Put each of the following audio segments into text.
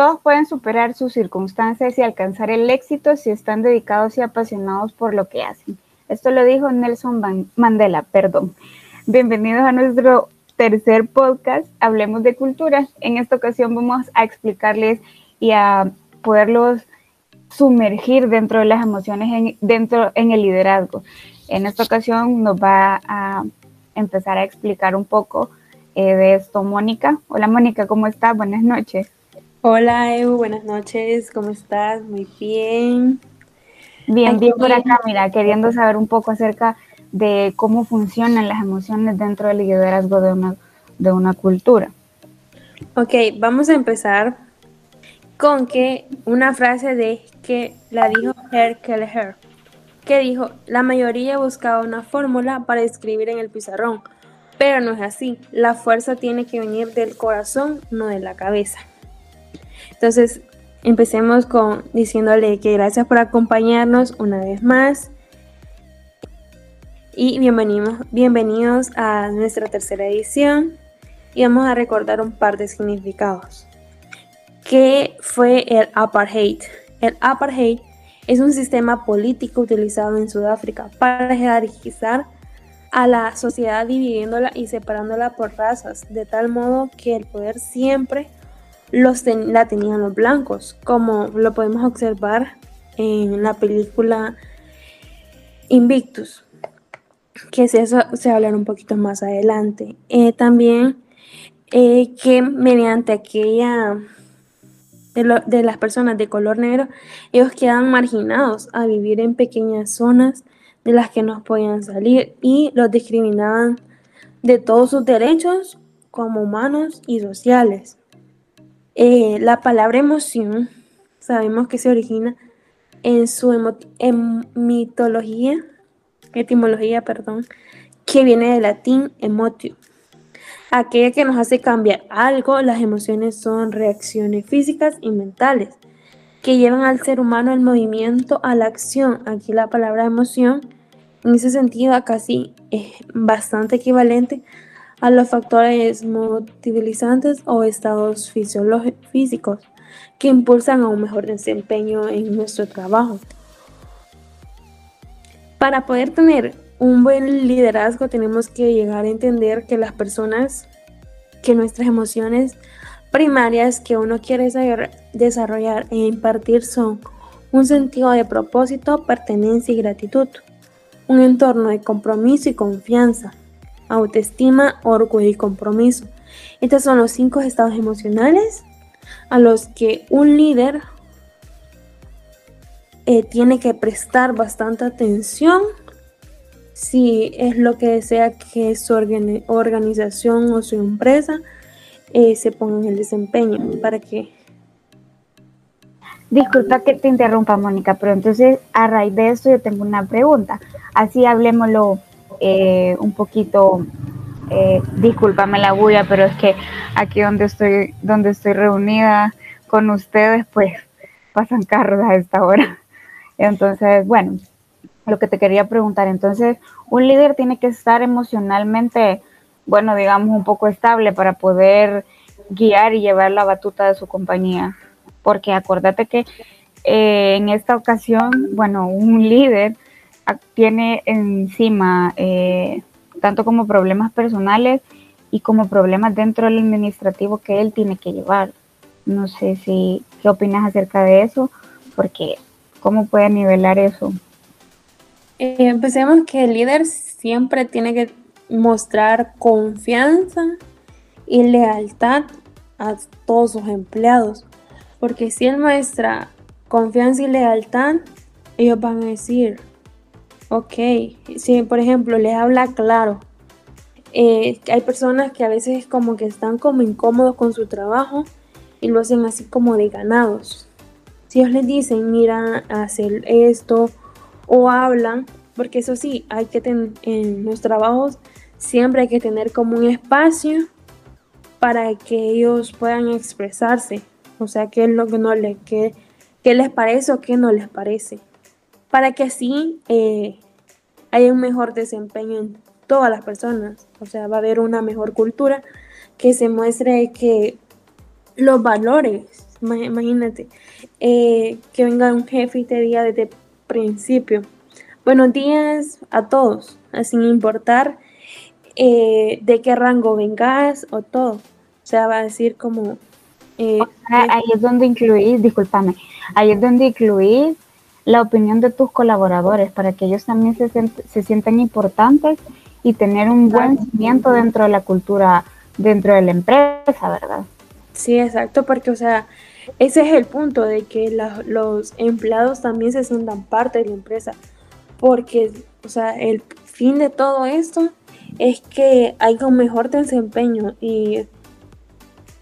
todos pueden superar sus circunstancias y alcanzar el éxito si están dedicados y apasionados por lo que hacen. Esto lo dijo Nelson Mandela, perdón. Bienvenidos a nuestro tercer podcast, Hablemos de Cultura. En esta ocasión vamos a explicarles y a poderlos sumergir dentro de las emociones, en, dentro en el liderazgo. En esta ocasión nos va a empezar a explicar un poco eh, de esto Mónica. Hola Mónica, ¿cómo estás? Buenas noches. Hola Evo, buenas noches, ¿cómo estás? Muy bien. Bien, bien por acá, mira, queriendo saber un poco acerca de cómo funcionan las emociones dentro del liderazgo de una, de una cultura. Ok, vamos a empezar con que una frase de que la dijo Herr Kelleher, que dijo, la mayoría buscaba una fórmula para escribir en el pizarrón, pero no es así, la fuerza tiene que venir del corazón, no de la cabeza. Entonces, empecemos con diciéndole que gracias por acompañarnos una vez más y bienvenidos, bienvenidos a nuestra tercera edición y vamos a recordar un par de significados. ¿Qué fue el apartheid? El apartheid es un sistema político utilizado en Sudáfrica para jerarquizar a la sociedad dividiéndola y separándola por razas, de tal modo que el poder siempre los la tenían los blancos, como lo podemos observar en la película Invictus, que es eso se hablará un poquito más adelante. Eh, también eh, que mediante aquella de, de, las personas de color negro, ellos quedan marginados a vivir en pequeñas zonas de las que no podían salir y los discriminaban de todos sus derechos como humanos y sociales. Eh, la palabra emoción sabemos que se origina en su mitología, etimología, perdón, que viene del latín emotio. Aquella que nos hace cambiar algo, las emociones son reacciones físicas y mentales que llevan al ser humano el movimiento a la acción. Aquí la palabra emoción, en ese sentido, casi es bastante equivalente a los factores movilizantes o estados físicos que impulsan a un mejor desempeño en nuestro trabajo. Para poder tener un buen liderazgo tenemos que llegar a entender que las personas, que nuestras emociones primarias que uno quiere desarrollar e impartir son un sentido de propósito, pertenencia y gratitud, un entorno de compromiso y confianza, autoestima, orgullo y compromiso. Estos son los cinco estados emocionales a los que un líder eh, tiene que prestar bastante atención si es lo que desea que su organización o su empresa eh, se ponga en el desempeño para que Disculpa que te interrumpa, Mónica, pero entonces a raíz de esto yo tengo una pregunta. Así hablemoslo eh, un poquito, eh, discúlpame la bulla, pero es que aquí donde estoy, donde estoy reunida con ustedes, pues pasan carros a esta hora. Entonces, bueno, lo que te quería preguntar, entonces, un líder tiene que estar emocionalmente, bueno, digamos, un poco estable para poder guiar y llevar la batuta de su compañía. Porque acuérdate que eh, en esta ocasión, bueno, un líder tiene encima eh, tanto como problemas personales y como problemas dentro del administrativo que él tiene que llevar. No sé si, ¿qué opinas acerca de eso? Porque, ¿cómo puede nivelar eso? Eh, empecemos que el líder siempre tiene que mostrar confianza y lealtad a todos sus empleados. Porque si él muestra confianza y lealtad, ellos van a decir, Ok, si por ejemplo les habla claro, eh, hay personas que a veces como que están como incómodos con su trabajo y lo hacen así como de ganados. Si ellos les dicen, mira, hacer esto o hablan, porque eso sí, hay que tener en los trabajos siempre hay que tener como un espacio para que ellos puedan expresarse, o sea, qué es lo que no les, qué, qué les parece o qué no les parece para que así eh, haya un mejor desempeño en todas las personas. O sea, va a haber una mejor cultura que se muestre que los valores imagínate, eh, que venga un jefe y te diga desde el principio, buenos días a todos, sin importar eh, de qué rango vengas o todo. O sea, va a decir como... Eh, ahí es donde incluís, discúlpame, ahí es donde incluís la opinión de tus colaboradores para que ellos también se, se sientan importantes y tener un buen cimiento dentro de la cultura, dentro de la empresa, ¿verdad? Sí, exacto, porque, o sea, ese es el punto de que los empleados también se sientan parte de la empresa, porque, o sea, el fin de todo esto es que haya un mejor desempeño y,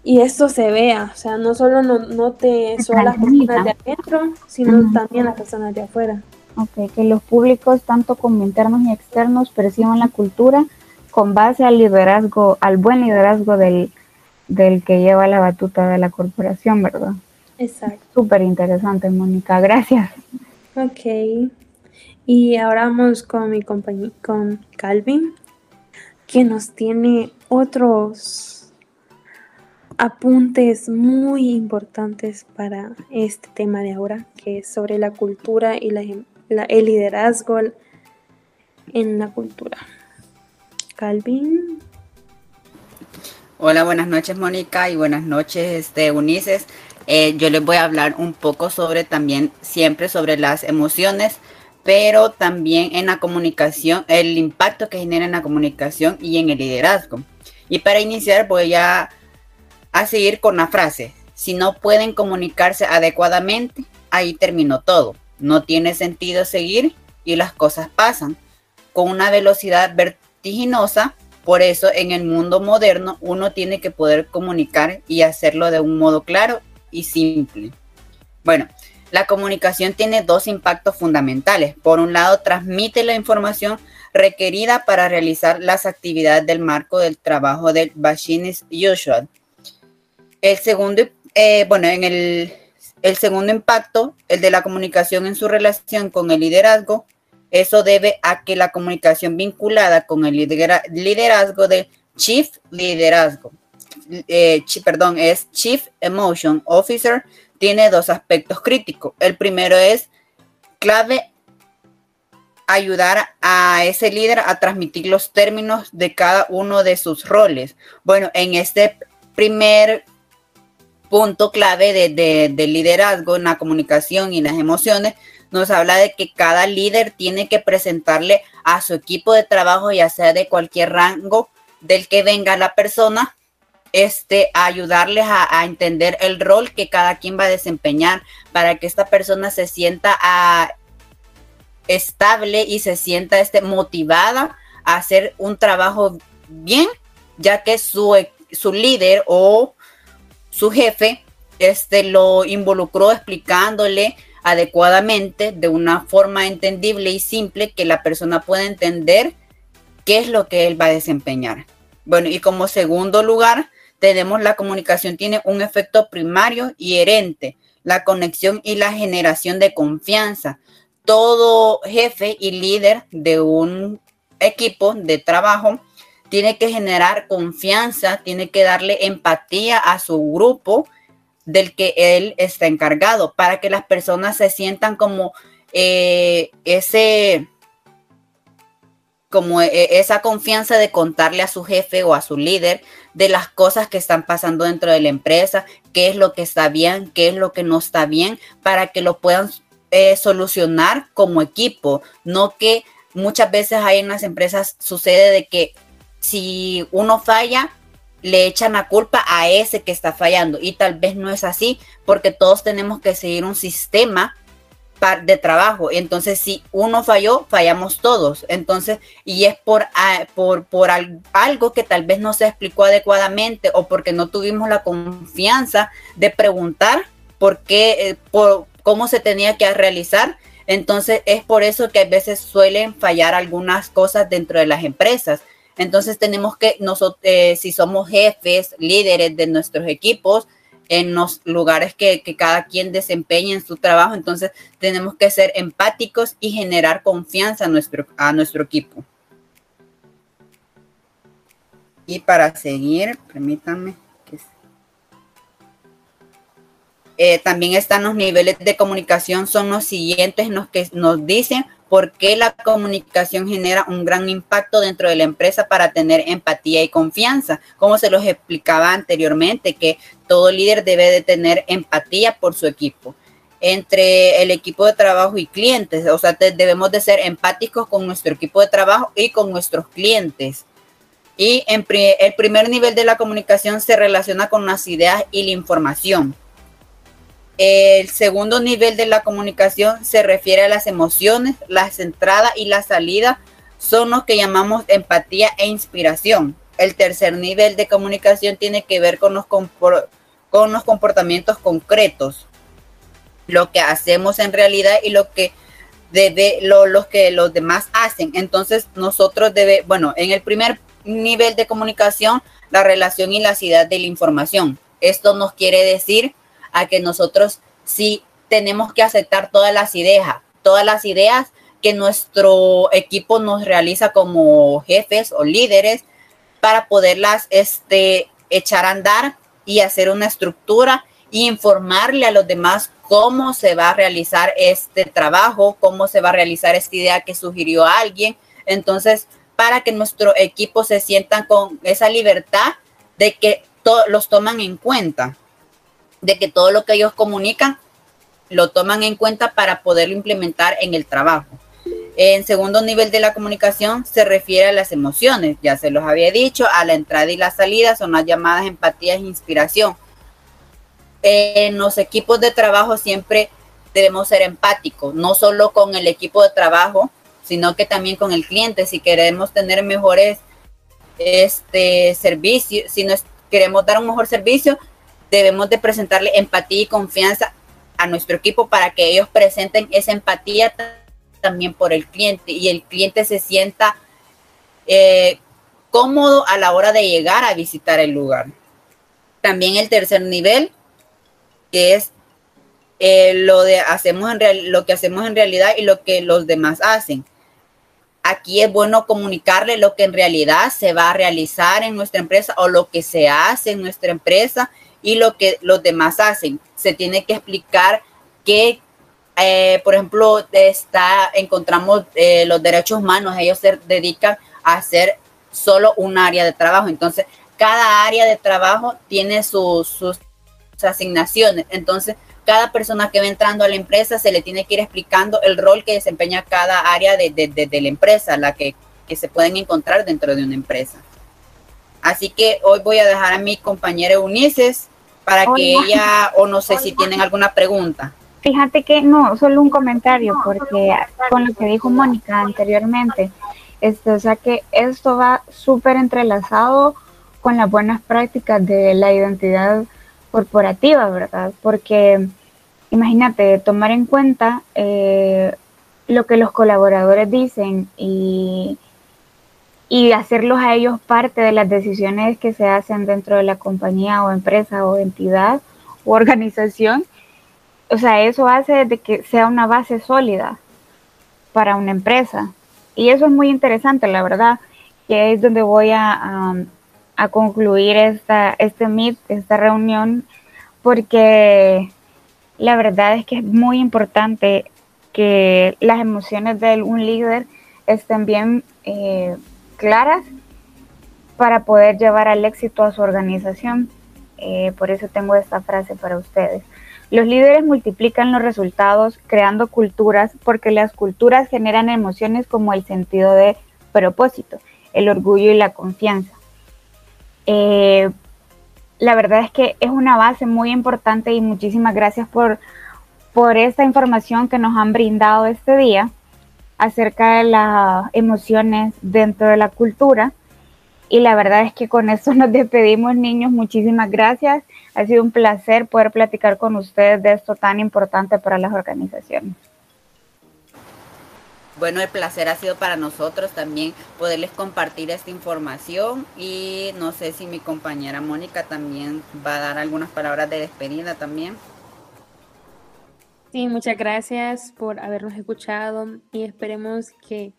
y esto se vea, o sea, no solo no, no te son las personas de adentro, sino también las personas de afuera. Ok, que los públicos, tanto como internos y externos, perciban la cultura con base al liderazgo, al buen liderazgo del, del que lleva la batuta de la corporación, ¿verdad? Exacto. Súper interesante, Mónica. Gracias. Ok. Y ahora vamos con mi compañero, con Calvin, que nos tiene otros apuntes muy importantes para este tema de ahora, que es sobre la cultura y la, el liderazgo en la cultura. Calvin. Hola, buenas noches Mónica y buenas noches este, Unices. Eh, yo les voy a hablar un poco sobre también, siempre sobre las emociones, pero también en la comunicación, el impacto que genera en la comunicación y en el liderazgo. Y para iniciar voy a, a seguir con la frase, si no pueden comunicarse adecuadamente, ahí terminó todo. No tiene sentido seguir y las cosas pasan con una velocidad vertiginosa por eso en el mundo moderno uno tiene que poder comunicar y hacerlo de un modo claro y simple. Bueno, la comunicación tiene dos impactos fundamentales. Por un lado, transmite la información requerida para realizar las actividades del marco del trabajo del Machine Usual. El segundo, eh, bueno, en el, el segundo impacto, el de la comunicación en su relación con el liderazgo, eso debe a que la comunicación vinculada con el liderazgo de Chief Liderazgo, eh, perdón, es Chief Emotion Officer, tiene dos aspectos críticos. El primero es clave ayudar a ese líder a transmitir los términos de cada uno de sus roles. Bueno, en este primer punto clave de, de liderazgo en la comunicación y las emociones, nos habla de que cada líder tiene que presentarle a su equipo de trabajo, ya sea de cualquier rango del que venga la persona, este, a ayudarles a, entender el rol que cada quien va a desempeñar para que esta persona se sienta ah, estable y se sienta este, motivada a hacer un trabajo bien, ya que su, su líder o su jefe este, lo involucró explicándole adecuadamente, de una forma entendible y simple que la persona pueda entender qué es lo que él va a desempeñar. Bueno, y como segundo lugar, tenemos la comunicación tiene un efecto primario y herente, la conexión y la generación de confianza. Todo jefe y líder de un equipo de trabajo tiene que generar confianza, tiene que darle empatía a su grupo del que él está encargado, para que las personas se sientan como eh, ese, como e, esa confianza de contarle a su jefe o a su líder de las cosas que están pasando dentro de la empresa, qué es lo que está bien, qué es lo que no está bien, para que lo puedan eh, solucionar como equipo, no que muchas veces hay en las empresas sucede de que si uno falla, le echan la culpa a ese que está fallando y tal vez no es así porque todos tenemos que seguir un sistema de trabajo. Entonces, si uno falló, fallamos todos. Entonces, y es por, por, por algo que tal vez no se explicó adecuadamente o porque no tuvimos la confianza de preguntar por qué, eh, por cómo se tenía que realizar. Entonces, es por eso que a veces suelen fallar algunas cosas dentro de las empresas. Entonces tenemos que, nosotros, eh, si somos jefes, líderes de nuestros equipos, en los lugares que, cada quien desempeña en su trabajo, entonces tenemos que ser empáticos y generar confianza a nuestro, a nuestro equipo. Y para seguir, permítanme. Eh, también están los niveles de comunicación, son los siguientes los que nos dicen por qué la comunicación genera un gran impacto dentro de la empresa para tener empatía y confianza. Como se los explicaba anteriormente, que todo líder debe de tener empatía por su equipo entre el equipo de trabajo y clientes. O sea, debemos de ser empáticos con nuestro equipo de trabajo y con nuestros clientes. Y el primer nivel de la comunicación se relaciona con las ideas y la información. El segundo nivel de la comunicación se refiere a las emociones, las entradas y la salida son los que llamamos empatía e inspiración. El tercer nivel de comunicación tiene que ver con los, con los comportamientos concretos, lo que hacemos en realidad y lo que debe lo, que los demás hacen. Entonces nosotros debe, bueno, en el primer nivel de comunicación, la relación y la ciudad de la información. Esto nos quiere decir a que nosotros sí tenemos que aceptar todas las ideas, todas las ideas que nuestro equipo nos realiza como jefes o líderes para poderlas este, echar a andar y hacer una estructura y informarle a los demás cómo se va a realizar este trabajo, cómo se va a realizar esta idea que sugirió alguien. Entonces, para que nuestro equipo se sientan con esa libertad de que los toman en cuenta de que todo lo que ellos comunican lo toman en cuenta para poderlo implementar en el trabajo. En segundo nivel de la comunicación se refiere a las emociones, ya se los había dicho, a la entrada y la salida son las llamadas empatías e inspiración. En los equipos de trabajo siempre debemos ser empáticos, no solo con el equipo de trabajo, sino que también con el cliente. Si queremos tener mejores este, servicios, si nos queremos dar un mejor servicio, debemos de presentarle empatía y confianza a nuestro equipo para que ellos presenten esa empatía también por el cliente y el cliente se sienta eh, cómodo a la hora de llegar a visitar el lugar. También el tercer nivel, que es eh, lo, de hacemos en lo que hacemos en realidad y lo que los demás hacen. Aquí es bueno comunicarle lo que en realidad se va a realizar en nuestra empresa o lo que se hace en nuestra empresa y lo que los demás hacen. Se tiene que explicar que, eh, por ejemplo, está, encontramos eh, los derechos humanos, ellos se dedican a hacer solo un área de trabajo. Entonces, cada área de trabajo tiene sus, asignaciones. Entonces, cada persona que va entrando a la empresa se le tiene que ir explicando el rol que desempeña cada área de, de, la empresa, la que, que se pueden encontrar dentro de una empresa. Así que hoy voy a dejar a mi compañera Eunices para que ella, o no sé si tienen alguna pregunta. Fíjate que no, solo un comentario, porque con lo que dijo Mónica anteriormente, este, o sea que esto va súper entrelazado con las buenas prácticas de la identidad corporativa, ¿verdad? Porque imagínate, tomar en cuenta eh, lo que los colaboradores dicen y y hacerlos a ellos parte de las decisiones que se hacen dentro de la compañía o empresa o entidad o organización. O sea, eso hace de que sea una base sólida para una empresa. Y eso es muy interesante, la verdad, que es donde voy a, a, concluir esta, este meet, esta reunión, porque la verdad es que es muy importante que las emociones de un líder estén bien eh, claras para poder llevar al éxito a su organización. Eh, por eso tengo esta frase para ustedes. Los líderes multiplican los resultados creando culturas porque las culturas generan emociones como el sentido de propósito, el orgullo y la confianza. Eh, la verdad es que es una base muy importante y muchísimas gracias por, por esta información que nos han brindado este día acerca de las emociones dentro de la cultura. Y la verdad es que con eso nos despedimos, niños. Muchísimas gracias. Ha sido un placer poder platicar con ustedes de esto tan importante para las organizaciones. Bueno, el placer ha sido para nosotros también poderles compartir esta información y no sé si mi compañera Mónica también va a dar algunas palabras de despedida también. Sí, muchas gracias por habernos escuchado y esperemos que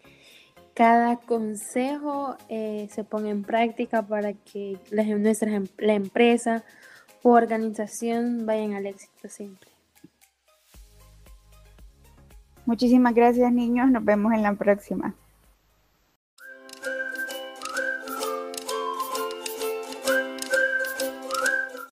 cada consejo eh, se ponga en práctica para que la, nuestra, la empresa o organización vayan al éxito siempre. Muchísimas gracias niños, nos vemos en la próxima.